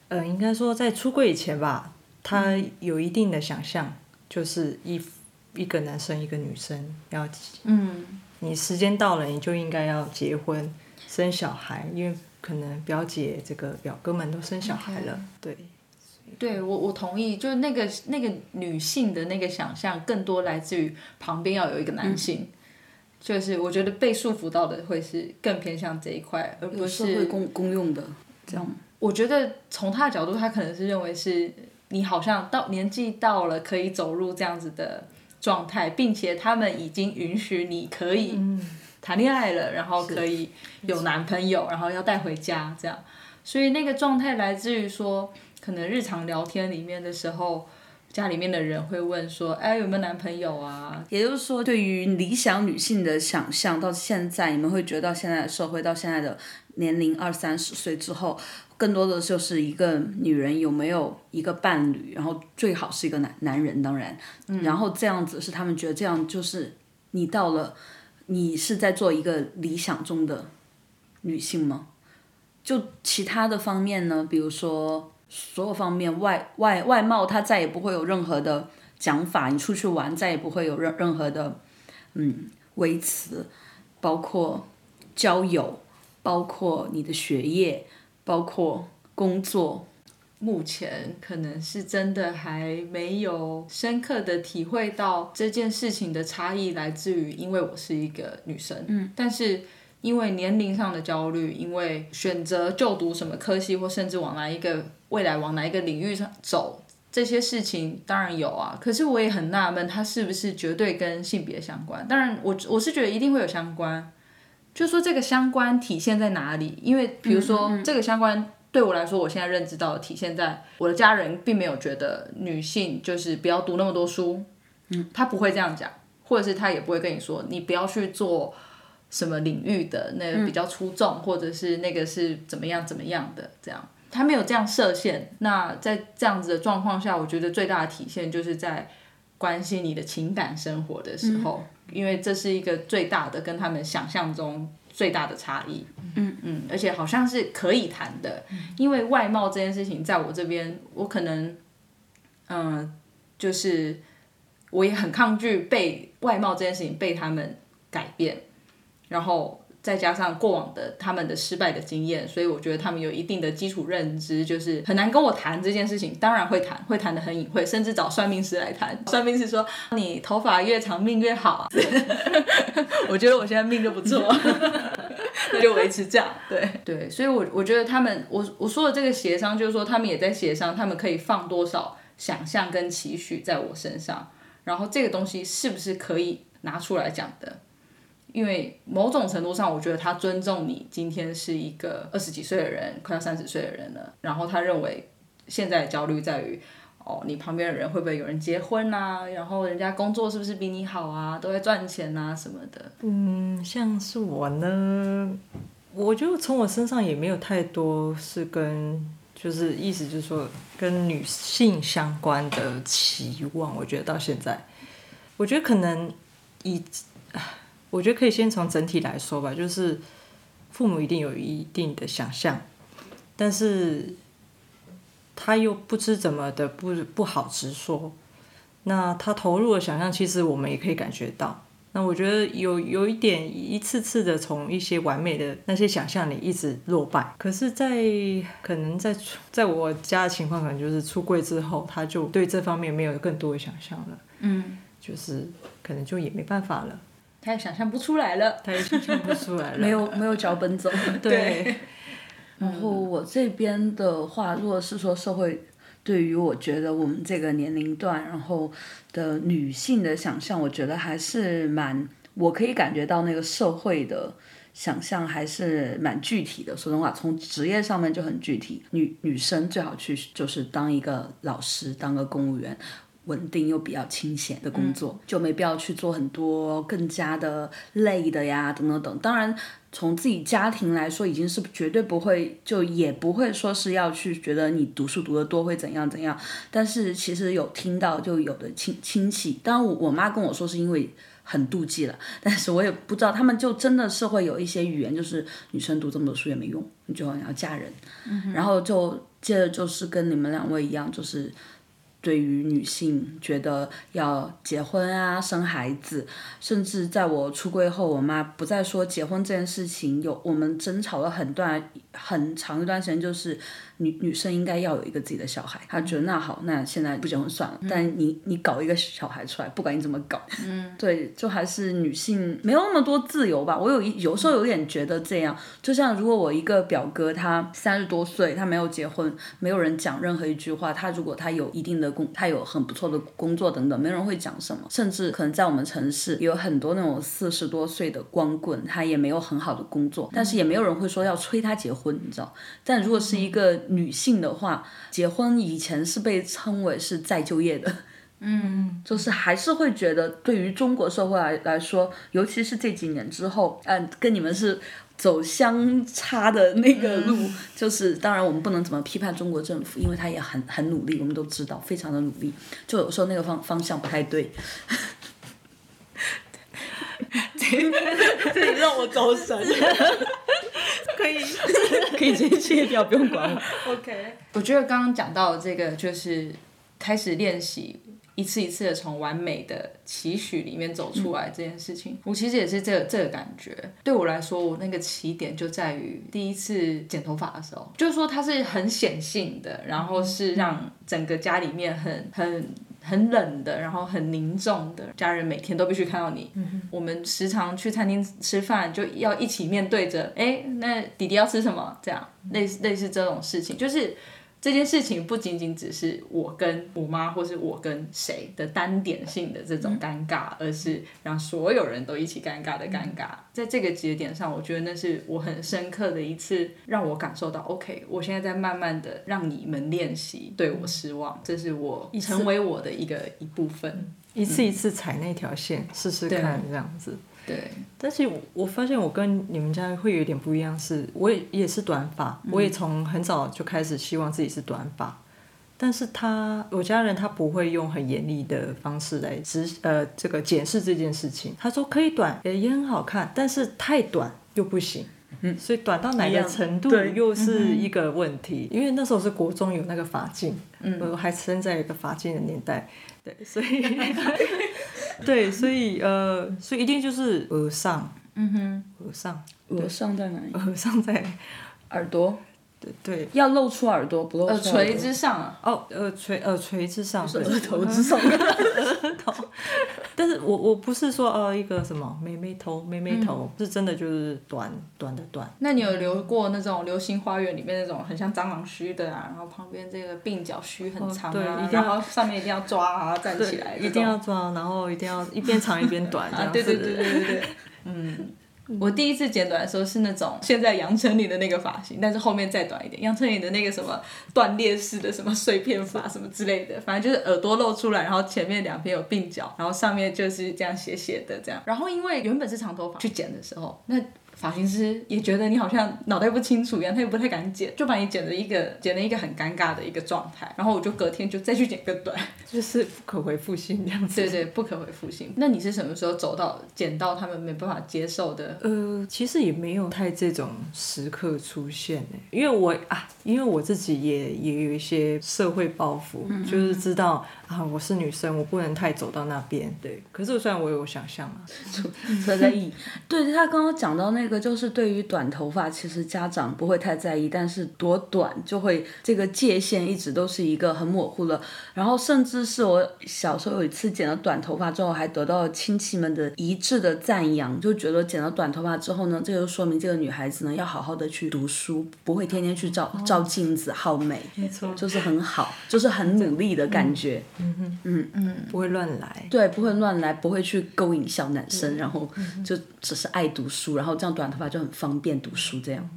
呃，应该说在出柜以前吧。他有一定的想象，就是一一个男生一个女生要，嗯，你时间到了，你就应该要结婚生小孩，因为可能表姐这个表哥们都生小孩了，对，对我我同意，就是那个那个女性的那个想象，更多来自于旁边要有一个男性，就是我觉得被束缚到的会是更偏向这一块，而不社会是公公用的这样。我觉得从他的角度，他可能是认为是你好像到年纪到了可以走入这样子的状态，并且他们已经允许你可以谈恋爱了，然后可以有男朋友，然后要带回家这样。所以那个状态来自于说，可能日常聊天里面的时候，家里面的人会问说，哎，有没有男朋友啊？也就是说，对于理想女性的想象，到现在你们会觉得到现在的社会，到现在的年龄二三十岁之后，更多的就是一个女人有没有一个伴侣，然后最好是一个男男人，当然，然后这样子是他们觉得这样就是你到了，你是在做一个理想中的女性吗？就其他的方面呢，比如说所有方面外外外貌，它再也不会有任何的讲法。你出去玩再也不会有任任何的嗯维持，包括交友，包括你的学业，包括工作。目前可能是真的还没有深刻的体会到这件事情的差异来自于，因为我是一个女生，嗯，但是因为年龄上的焦虑，因为选择就读什么科系，或甚至往哪一个未来往哪一个领域上走，这些事情当然有啊。可是我也很纳闷，它是不是绝对跟性别相关？当然，我我是觉得一定会有相关，就说这个相关体现在哪里？因为比如说这个相关。对我来说，我现在认知到的体现在我的家人并没有觉得女性就是不要读那么多书，嗯，他不会这样讲，或者是他也不会跟你说你不要去做什么领域的那个比较出众，或者是那个是怎么样怎么样的这样，他没有这样设限。那在这样子的状况下，我觉得最大的体现就是在关心你的情感生活的时候，因为这是一个最大的跟他们想象中。最大的差异，嗯。嗯，而且好像是可以谈的，因为外貌这件事情，在我这边，我可能，嗯，就是我也很抗拒被外貌这件事情被他们改变，然后再加上过往的他们的失败的经验，所以我觉得他们有一定的基础认知，就是很难跟我谈这件事情。当然会谈，会谈的很隐晦，甚至找算命师来谈。算命师说你头发越长命越好，我觉得我现在命就不错。那 就维持这样，对对，所以，我我觉得他们，我我说的这个协商，就是说他们也在协商，他们可以放多少想象跟期许在我身上，然后这个东西是不是可以拿出来讲的？因为某种程度上，我觉得他尊重你今天是一个二十几岁的人，快要三十岁的人了，然后他认为现在的焦虑在于。哦，你旁边的人会不会有人结婚啊？然后人家工作是不是比你好啊？都在赚钱啊什么的。嗯，像是我呢，我就从我身上也没有太多是跟就是意思就是说跟女性相关的期望，我觉得到现在，我觉得可能以，我觉得可以先从整体来说吧，就是父母一定有一定的想象，但是他又不知怎么的不不好直说，那他投入的想象，其实我们也可以感觉到。那我觉得有有一点一次次的从一些完美的那些想象里一直落败，可是，在可能在在我家的情况，可能就是出柜之后，他就对这方面没有更多的想象了，嗯，就是可能就也没办法了，他也想象不出来了。他也想象不出来了，没有没有脚本走。对，然后我这边的话，如果是说社会对于我觉得我们这个年龄段，然后的女性的想象，我觉得还是蛮，我可以感觉到那个社会的想象还是蛮具体的。说实话，从职业上面就很具体，女女生最好去就是当一个老师，当个公务员。稳定又比较清闲的工作，就没必要去做很多更加的累的呀，等等等。当然，从自己家庭来说，已经是绝对不会，就也不会说是要去觉得你读书读得多会怎样怎样。但是其实有听到，就有的亲亲戚，当然我我妈跟我说是因为很妒忌了，但是我也不知道，他们就真的是会有一些语言，就是女生读这么多书也没用，你就要嫁人。然后就接着就是跟你们两位一样，就是。对于女性，觉得要结婚啊，生孩子，甚至在我出柜后，我妈不再说结婚这件事情。有我们争吵了很段很长一段时间，就是女女生应该要有一个自己的小孩。她觉得那好，那现在不结婚算了。但你你搞一个小孩出来，不管你怎么搞，嗯，对，就还是女性没有那么多自由吧。我有一有时候有点觉得这样，就像如果我一个表哥，他三十多岁，他没有结婚，没有人讲任何一句话。他如果他有一定的工，他有很不错的工作等等，没人会讲什么。甚至可能在我们城市有很多那种四十多岁的光棍，他也没有很好的工作，但是也没有人会说要催他结婚，你知道。但如果是一个女性的话，结婚以前是被称为是再就业的，嗯，就是还是会觉得对于中国社会来来说，尤其是这几年之后，嗯，跟你们是。走相差的那个路，就是当然我们不能怎么批判中国政府，因为他也很很努力，我们都知道，非常的努力。就有时候那个方方向不太对，这里让我走神，可以 可以直接切掉，不用管我。OK，我觉得刚刚讲到这个，就是开始练习。一次一次的从完美的期许里面走出来这件事情，我其实也是这个这个感觉。对我来说，我那个起点就在于第一次剪头发的时候，就是说它是很显性的，然后是让整个家里面很很很冷的，然后很凝重的家人每天都必须看到你。我们时常去餐厅吃饭，就要一起面对着，哎，那弟弟要吃什么？这样类似类似这种事情，就是。这件事情不仅仅只是我跟我妈，或是我跟谁的单点性的这种尴尬，而是让所有人都一起尴尬的尴尬。在这个节点上，我觉得那是我很深刻的一次，让我感受到，OK，我现在在慢慢的让你们练习对我失望，这是我成为我的一个一部分，一次一次踩那条线试试看，这样子。对，但是我我发现我跟你们家会有点不一样，是我也也是短发，我也从很早就开始希望自己是短发，但是他我家人他不会用很严厉的方式来执呃这个检视这件事情，他说可以短也也很好看，但是太短又不行。嗯，所以短到哪个程度又是一个问题，因为那时候是国中有那个发镜，嗯，我还生在一个发镜的年代，对，所以，对，所以呃，所以一定就是额上，嗯哼，额上，额上在哪里？额上在？耳朵，对对，要露出耳朵，不露耳垂之上啊，哦，耳垂耳垂之上，是额头之上，额头。但是我我不是说呃一个什么妹妹头妹妹头，是真的就是短短的短。那你有留过那种《流星花园》里面那种很像蟑螂须的啊，然后旁边这个鬓角须很长啊，然后上面一定要抓啊，站起来，一定要抓，然后一定要一边长一边短。对对对对对对，嗯。我第一次剪短的时候是那种现在杨丞琳的那个发型，但是后面再短一点，杨丞琳的那个什么断裂式的什么碎片发什么之类的，反正就是耳朵露出来，然后前面两边有鬓角，然后上面就是这样斜斜的这样。然后因为原本是长头发去剪的时候，那发型师也觉得你好像脑袋不清楚一样，他也不太敢剪，就把你剪了一个剪了一个很尴尬的一个状态。然后我就隔天就再去剪个短，就是不可回复性这样子。对对，不可回复性。那你是什么时候走到剪到他们没办法接受的？呃，其实也没有太这种时刻出现呢，因为我啊，因为我自己也也有一些社会包袱，就是知道啊，我是女生，我不能太走到那边。对，可是虽然我有想象嘛，所在意。对他刚刚讲到那个，就是对于短头发，其实家长不会太在意，但是多短就会这个界限一直都是一个很模糊的。然后甚至是我小时候有一次剪了短头发之后，还得到了亲戚们的一致的赞扬，就觉得剪了短头发之后呢，这就说明这个女孩子呢要好好的去读书，不会天天去照照镜子好美，没错，就是很好，就是很努力的感觉。嗯哼，嗯嗯，不会乱来。对，不会乱来，不会去勾引小男生，然后就只是爱读书，然后这样短头发就很方便读书这样。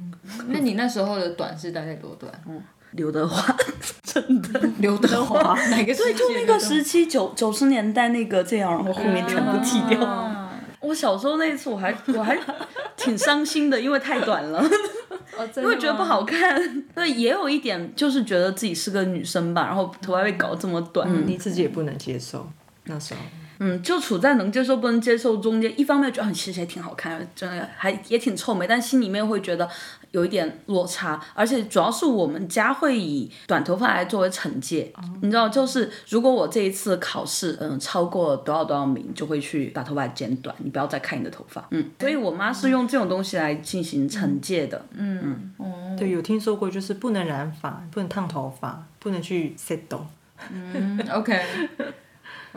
那你那时候的短是大概多短？嗯，刘德华，真的刘德华哪个？对，就那个时期九九十年代那个这样，然后后面全部剃掉。我小时候那一次我还我还挺伤心的，因为太短了，因为觉得不好看。对，也有一点就是觉得自己是个女生吧，然后头发被搞这么短，你自己也不能接受那时候。嗯，就处在能接受不能接受中间，一方面觉得其实也挺好看，真的还也挺臭美，但心里面会觉得有一点落差，而且主要是我们家会以短头发来作为惩戒，你知道，就是如果我这一次考试，嗯，超过多少多少名，就会去把头发剪短，你不要再看你的头发，嗯，所以我妈是用这种东西来进行惩戒的，嗯嗯，对，有听说过，就是不能染发，不能烫头发，不能去 set 嗯，OK。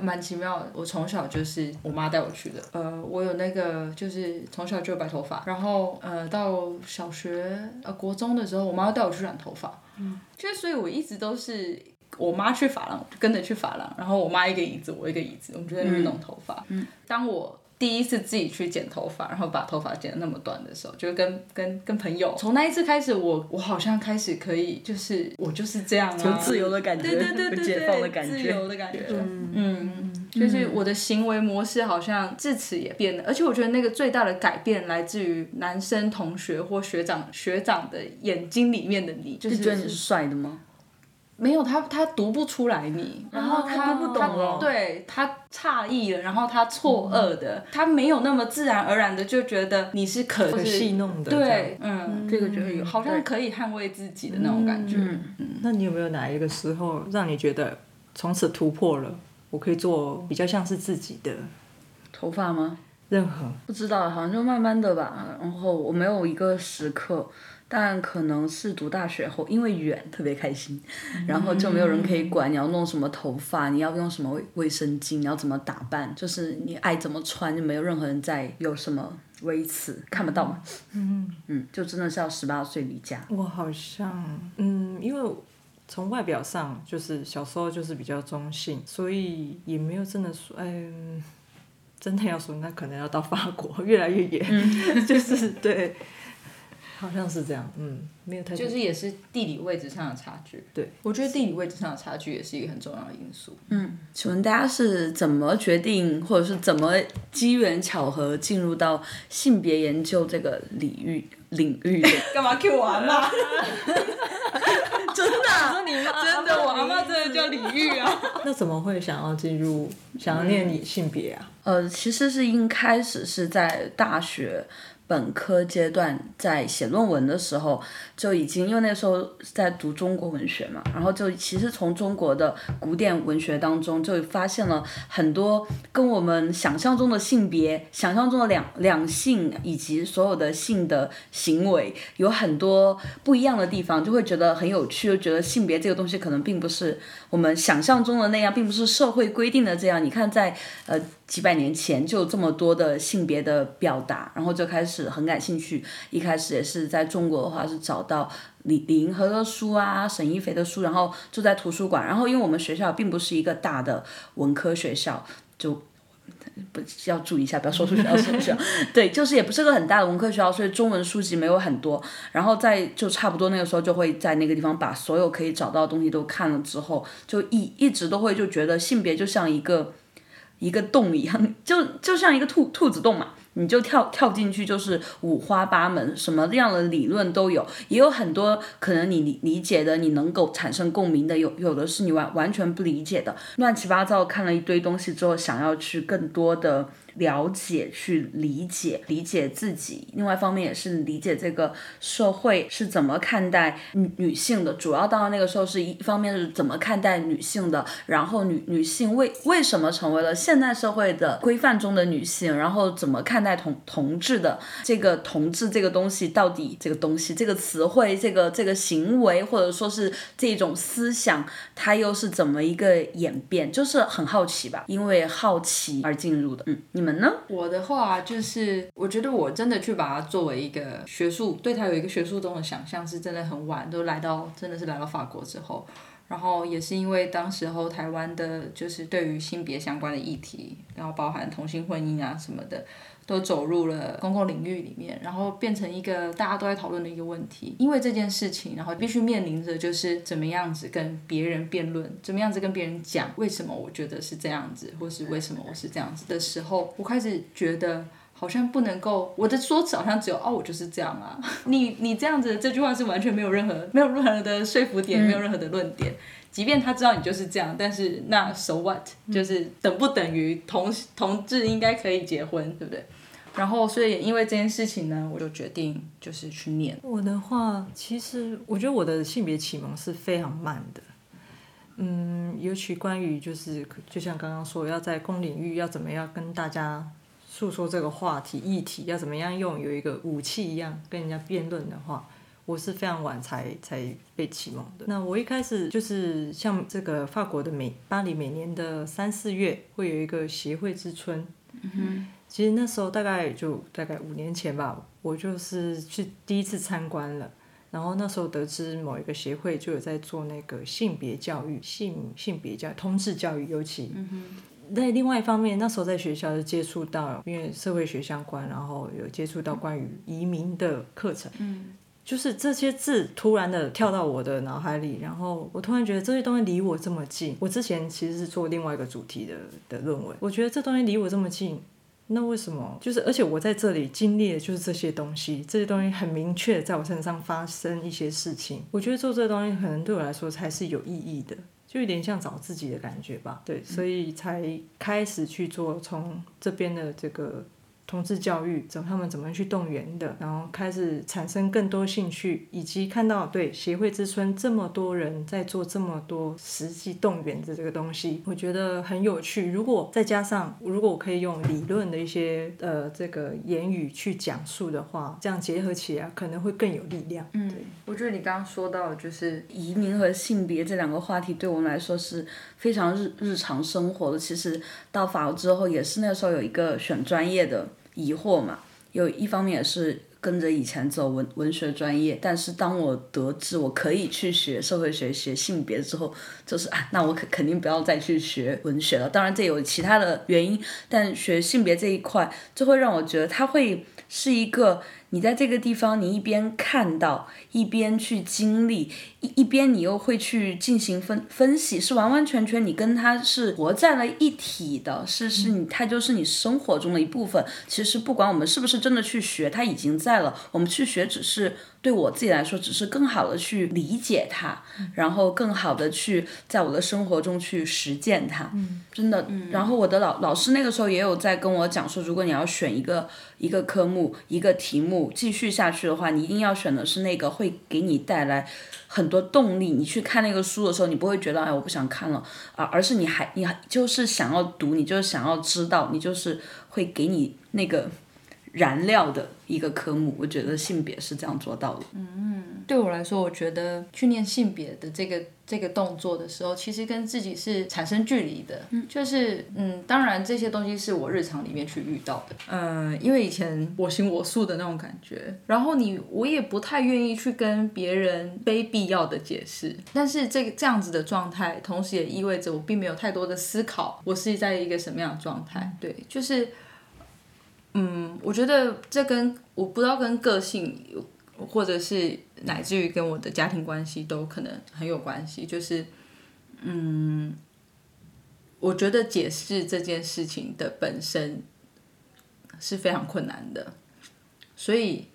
蛮奇妙的，我从小就是我妈带我去的。呃，我有那个就是从小就有白头发，然后呃到小学呃国中的时候，我妈带我去染头发。嗯，就所以我一直都是我妈去发廊，跟着去发廊，然后我妈一个椅子，我一个椅子，我们就在那边弄头发。嗯，当我。第一次自己去剪头发，然后把头发剪得那么短的时候，就跟跟跟朋友，从那一次开始，我我好像开始可以，就是我就是这样啊，就自由的感觉，对对对对解放的感觉，自由的感觉，嗯，就是我的行为模式好像自此也变了，而且我觉得那个最大的改变来自于男生同学或学长学长的眼睛里面的你，就是觉得你是帅的吗？没有他，他读不出来你，然后他不懂了，对他诧异了，然后他错愕的，他没有那么自然而然的就觉得你是可戏弄的，对，嗯，这个觉得有好像可以捍卫自己的那种感觉。嗯，那你有没有哪一个时候让你觉得从此突破了？我可以做比较像是自己的头发吗？任何不知道，好像就慢慢的吧。然后我没有一个时刻。但可能是读大学后，因为远特别开心，然后就没有人可以管你要弄什么头发，你要用什么卫卫生巾，你要怎么打扮，就是你爱怎么穿，就没有任何人在有什么微词，看不到嘛。嗯嗯，就真的是要十八岁离家。我好像，嗯，因为从外表上就是小时候就是比较中性，所以也没有真的说，哎，真的要说那可能要到法国越来越远，就是对。好像是这样，嗯，没有太就是也是地理位置上的差距。对，我觉得地理位置上的差距也是一个很重要的因素。嗯，请问大家是怎么决定，或者是怎么机缘巧合进入到性别研究这个领域领域的？干嘛 Q 我阿妈？真的？说你妈？真的，我阿妈真的叫李玉啊。那怎么会想要进入，想要念你性别啊？呃，其实是一开始是在大学。本科阶段在写论文的时候就已经，因为那时候在读中国文学嘛，然后就其实从中国的古典文学当中就发现了很多跟我们想象中的性别、想象中的两两性以及所有的性的行为有很多不一样的地方，就会觉得很有趣，就觉得性别这个东西可能并不是我们想象中的那样，并不是社会规定的这样。你看，在呃。几百年前就这么多的性别的表达，然后就开始很感兴趣。一开始也是在中国的话是找到李李银河的书啊，沈一菲的书，然后就在图书馆。然后因为我们学校并不是一个大的文科学校，就不要注意一下，不要说出学校 说出学校。对，就是也不是个很大的文科学校，所以中文书籍没有很多。然后在就差不多那个时候就会在那个地方把所有可以找到的东西都看了之后，就一一直都会就觉得性别就像一个。一个洞一样，就就像一个兔兔子洞嘛，你就跳跳进去，就是五花八门，什么样的理论都有，也有很多可能你理理解的，你能够产生共鸣的，有有的是你完完全不理解的，乱七八糟看了一堆东西之后，想要去更多的。了解、去理解、理解自己，另外一方面也是理解这个社会是怎么看待女女性的。主要到那个时候是一方面是怎么看待女性的，然后女女性为为什么成为了现代社会的规范中的女性，然后怎么看待同同志的这个同志这个东西，到底这个东西这个词汇、这个这个行为，或者说是这种思想，它又是怎么一个演变？就是很好奇吧，因为好奇而进入的。嗯。你们呢？我的话就是，我觉得我真的去把它作为一个学术，对它有一个学术中的想象，是真的很晚，都来到真的是来到法国之后，然后也是因为当时候台湾的，就是对于性别相关的议题，然后包含同性婚姻啊什么的。都走入了公共领域里面，然后变成一个大家都在讨论的一个问题。因为这件事情，然后必须面临着就是怎么样子跟别人辩论，怎么样子跟别人讲为什么我觉得是这样子，或是为什么我是这样子的时候，我开始觉得好像不能够我的说辞好像只有哦我就是这样啊，你你这样子这句话是完全没有任何没有任何的说服点，没有任何的论点。即便他知道你就是这样，但是那 so what 就是等不等于同同志应该可以结婚，对不对？然后，所以因为这件事情呢，我就决定就是去念。我的话，其实我觉得我的性别启蒙是非常慢的。嗯，尤其关于就是就像刚刚说，要在公领域要怎么样跟大家诉说这个话题议题，要怎么样用有一个武器一样跟人家辩论的话，我是非常晚才才被启蒙的。那我一开始就是像这个法国的每巴黎每年的三四月会有一个协会之春。嗯哼。其实那时候大概就大概五年前吧，我就是去第一次参观了，然后那时候得知某一个协会就有在做那个性别教育、性性别教、通识教育，尤其。在另外一方面，那时候在学校就接触到，因为社会学相关，然后有接触到关于移民的课程。嗯。就是这些字突然的跳到我的脑海里，然后我突然觉得这些东西离我这么近。我之前其实是做另外一个主题的的论文，我觉得这东西离我这么近。那为什么？就是而且我在这里经历的就是这些东西，这些东西很明确在我身上发生一些事情。我觉得做这东西可能对我来说才是有意义的，就有点像找自己的感觉吧。对，所以才开始去做从这边的这个。同志教育，怎他们怎么去动员的，然后开始产生更多兴趣，以及看到对协会之春这么多人在做这么多实际动员的这个东西，我觉得很有趣。如果再加上，如果我可以用理论的一些呃这个言语去讲述的话，这样结合起来可能会更有力量。嗯，我觉得你刚刚说到就是移民和性别这两个话题，对我们来说是非常日日常生活的。其实到法国之后，也是那个时候有一个选专业的。疑惑嘛，有一方面也是跟着以前走文文学专业，但是当我得知我可以去学社会学、学性别之后，就是啊，那我肯肯定不要再去学文学了。当然这有其他的原因，但学性别这一块就会让我觉得它会是一个。你在这个地方，你一边看到，一边去经历，一一边你又会去进行分分析，是完完全全你跟他是活在了一体的，是是你他就是你生活中的一部分。其实不管我们是不是真的去学，他已经在了，我们去学只是。对我自己来说，只是更好的去理解它，然后更好的去在我的生活中去实践它。真的，然后我的老老师那个时候也有在跟我讲说，如果你要选一个一个科目、一个题目继续下去的话，你一定要选的是那个会给你带来很多动力。你去看那个书的时候，你不会觉得哎我不想看了啊，而是你还你还就是想要读，你就是想要知道，你就是会给你那个。燃料的一个科目，我觉得性别是这样做到的。嗯，对我来说，我觉得去念性别的这个这个动作的时候，其实跟自己是产生距离的。嗯，就是嗯，当然这些东西是我日常里面去遇到的。嗯，因为以前我行我素的那种感觉，然后你我也不太愿意去跟别人非必要的解释。但是这个这样子的状态，同时也意味着我并没有太多的思考，我是在一个什么样的状态？对，就是。嗯，我觉得这跟我不知道跟个性，或者是乃至于跟我的家庭关系都可能很有关系。就是，嗯，我觉得解释这件事情的本身是非常困难的，所以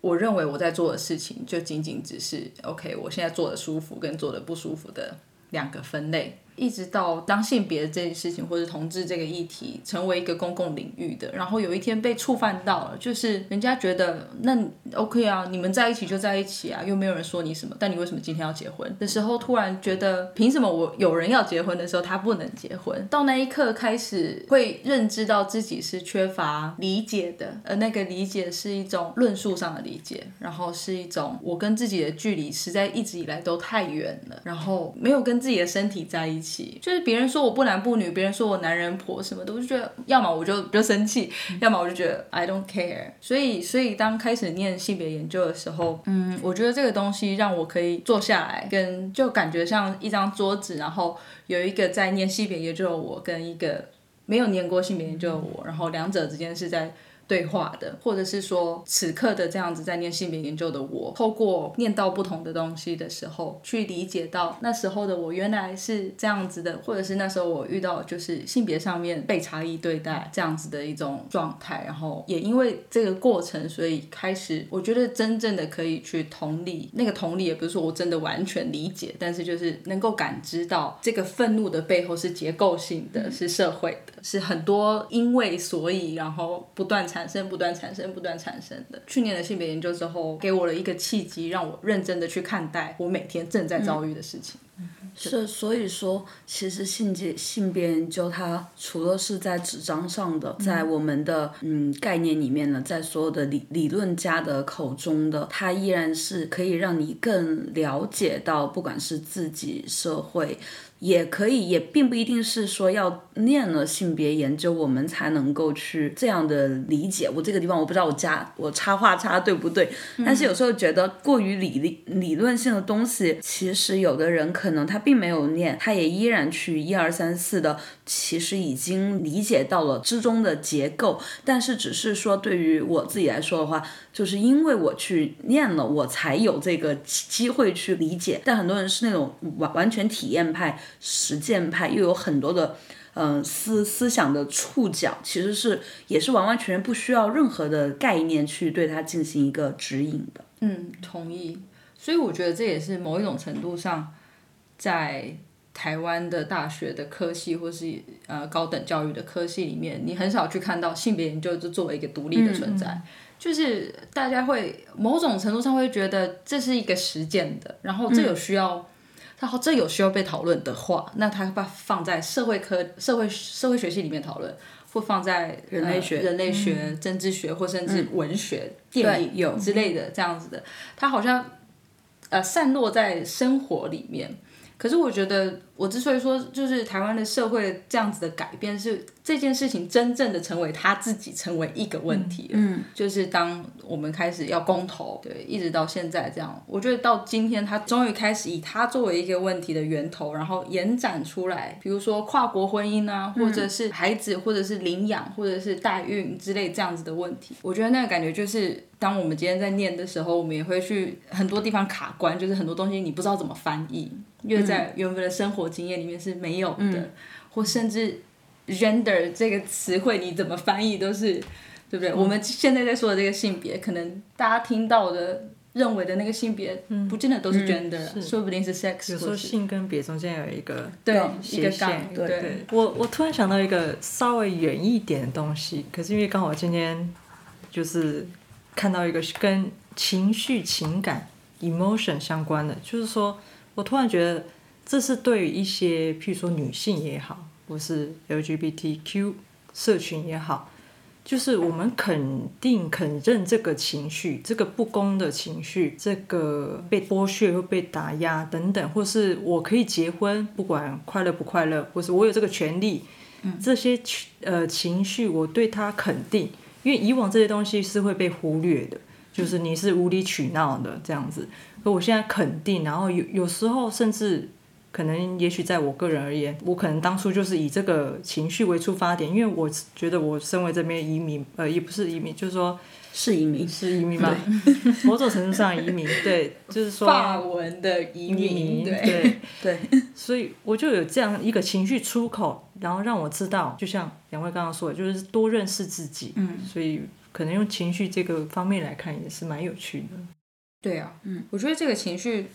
我认为我在做的事情就仅仅只是 OK，我现在做的舒服跟做的不舒服的两个分类。一直到当性别这件事情或者同志这个议题成为一个公共领域的，然后有一天被触犯到了，就是人家觉得那 OK 啊，你们在一起就在一起啊，又没有人说你什么，但你为什么今天要结婚的时候，突然觉得凭什么我有人要结婚的时候他不能结婚？到那一刻开始会认知到自己是缺乏理解的，而那个理解是一种论述上的理解，然后是一种我跟自己的距离实在一直以来都太远了，然后没有跟自己的身体在一起。就是别人说我不男不女，别人说我男人婆什么的，我就觉得要么我就就生气，要么我就觉得 I don't care。所以，所以当开始念性别研究的时候，嗯，我觉得这个东西让我可以坐下来，跟就感觉像一张桌子，然后有一个在念性别研究的我，跟一个没有念过性别研究的我，然后两者之间是在。对话的，或者是说此刻的这样子在念性别研究的我，透过念到不同的东西的时候，去理解到那时候的我原来是这样子的，或者是那时候我遇到就是性别上面被差异对待这样子的一种状态，然后也因为这个过程，所以开始我觉得真正的可以去同理，那个同理也不是说我真的完全理解，但是就是能够感知到这个愤怒的背后是结构性的，是社会的，是很多因为所以然后不断产。产生不断产生不断产生的。去年的性别研究之后，给我了一个契机，让我认真的去看待我每天正在遭遇的事情。是，所以说，其实性别性别研究它除了是在纸张上的，在我们的嗯概念里面呢，在所有的理理论家的口中的，它依然是可以让你更了解到，不管是自己社会。也可以，也并不一定是说要念了性别研究，我们才能够去这样的理解。我这个地方我不知道我加我插话插对不对，但是有时候觉得过于理理理论性的东西，其实有的人可能他并没有念，他也依然去一二三四的，其实已经理解到了之中的结构，但是只是说对于我自己来说的话。就是因为我去念了，我才有这个机会去理解。但很多人是那种完完全体验派、实践派，又有很多的嗯思思想的触角，其实是也是完完全全不需要任何的概念去对它进行一个指引的。嗯，同意。所以我觉得这也是某一种程度上，在台湾的大学的科系或是呃高等教育的科系里面，你很少去看到性别研究就作为一个独立的存在。就是大家会某种程度上会觉得这是一个实践的，然后这有需要，然后这有需要被讨论的话，那它把放在社会科、社会社会学系里面讨论，或放在人类学、人类学、政治学或甚至文学、电影有之类的这样子的，它好像呃散落在生活里面。可是我觉得，我之所以说就是台湾的社会这样子的改变是。这件事情真正的成为他自己成为一个问题了，嗯，就是当我们开始要公投，对，一直到现在这样，我觉得到今天他终于开始以他作为一个问题的源头，然后延展出来，比如说跨国婚姻啊，或者是孩子，或者是领养，或者是代孕之类这样子的问题，我觉得那个感觉就是，当我们今天在念的时候，我们也会去很多地方卡关，就是很多东西你不知道怎么翻译，因为在原本的生活经验里面是没有的，或甚至。gender 这个词汇你怎么翻译都是，对不对？我们现在在说的这个性别，可能大家听到的、认为的那个性别，不见得都是 gender，说不定是 sex。有时候性跟别中间有一个对一个杠。对，我我突然想到一个稍微远一点的东西，可是因为刚好今天就是看到一个跟情绪、情感 emotion 相关的，就是说我突然觉得这是对于一些，譬如说女性也好。或是 LGBTQ 社群也好，就是我们肯定肯认这个情绪，这个不公的情绪，这个被剥削或被打压等等，或是我可以结婚，不管快乐不快乐，或是我有这个权利，这些呃情绪，我对他肯定，因为以往这些东西是会被忽略的，就是你是无理取闹的这样子，可我现在肯定，然后有有时候甚至。可能也许在我个人而言，我可能当初就是以这个情绪为出发点，因为我觉得我身为这边移民，呃，也不是移民，就是说是移民，是移民吧，某种程度上移民，对，就是说法文的移移民，民，对，对，所以我就有这样一个情绪出口，然后让我知道，就像两位刚刚说的，就是多认识自己，嗯，所以可能用情绪这个方面来看，也是蛮有趣的。对啊，嗯，我觉得这个情绪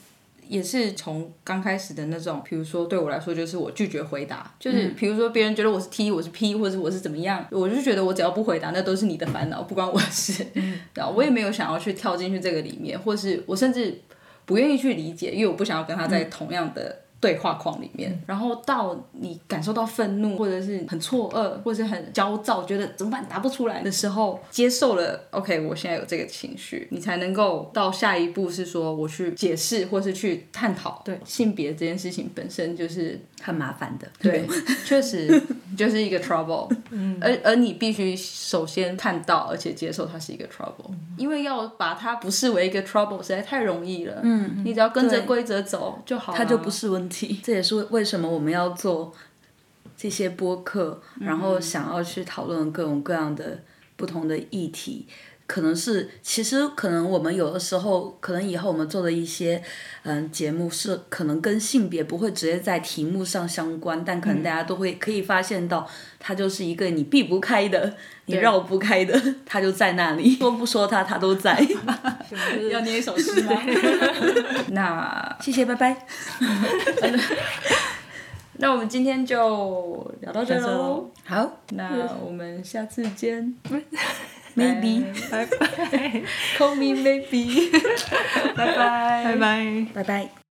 也是从刚开始的那种，比如说对我来说，就是我拒绝回答，就是比如说别人觉得我是 T，我是 P，或者我是怎么样，我就觉得我只要不回答，那都是你的烦恼，不关我的事。然后我也没有想要去跳进去这个里面，或是我甚至不愿意去理解，因为我不想要跟他在同样的。对话框里面，然后到你感受到愤怒，或者是很错愕，或者是很焦躁，觉得怎么办答不出来的时候，接受了，OK，我现在有这个情绪，你才能够到下一步是说我去解释，或是去探讨。对，性别这件事情本身就是很麻烦的。对，确实 就是一个 trouble。嗯，而而你必须首先看到，而且接受它是一个 trouble，因为要把它不视为一个 trouble 实在太容易了。嗯，你只要跟着规则走就好了，它就不是问题。这也是为什么我们要做这些播客，然后想要去讨论各种各样的不同的议题。可能是，其实可能我们有的时候，可能以后我们做的一些嗯节目是可能跟性别不会直接在题目上相关，但可能大家都会可以发现到，它就是一个你避不开的，你绕不开的，它就在那里，说不说它，它都在。要念一首诗吗？那谢谢，拜拜。那我们今天就聊到这喽。好，那我们下次见。Maybe，拜拜，Call me maybe，拜拜，拜拜。拜拜。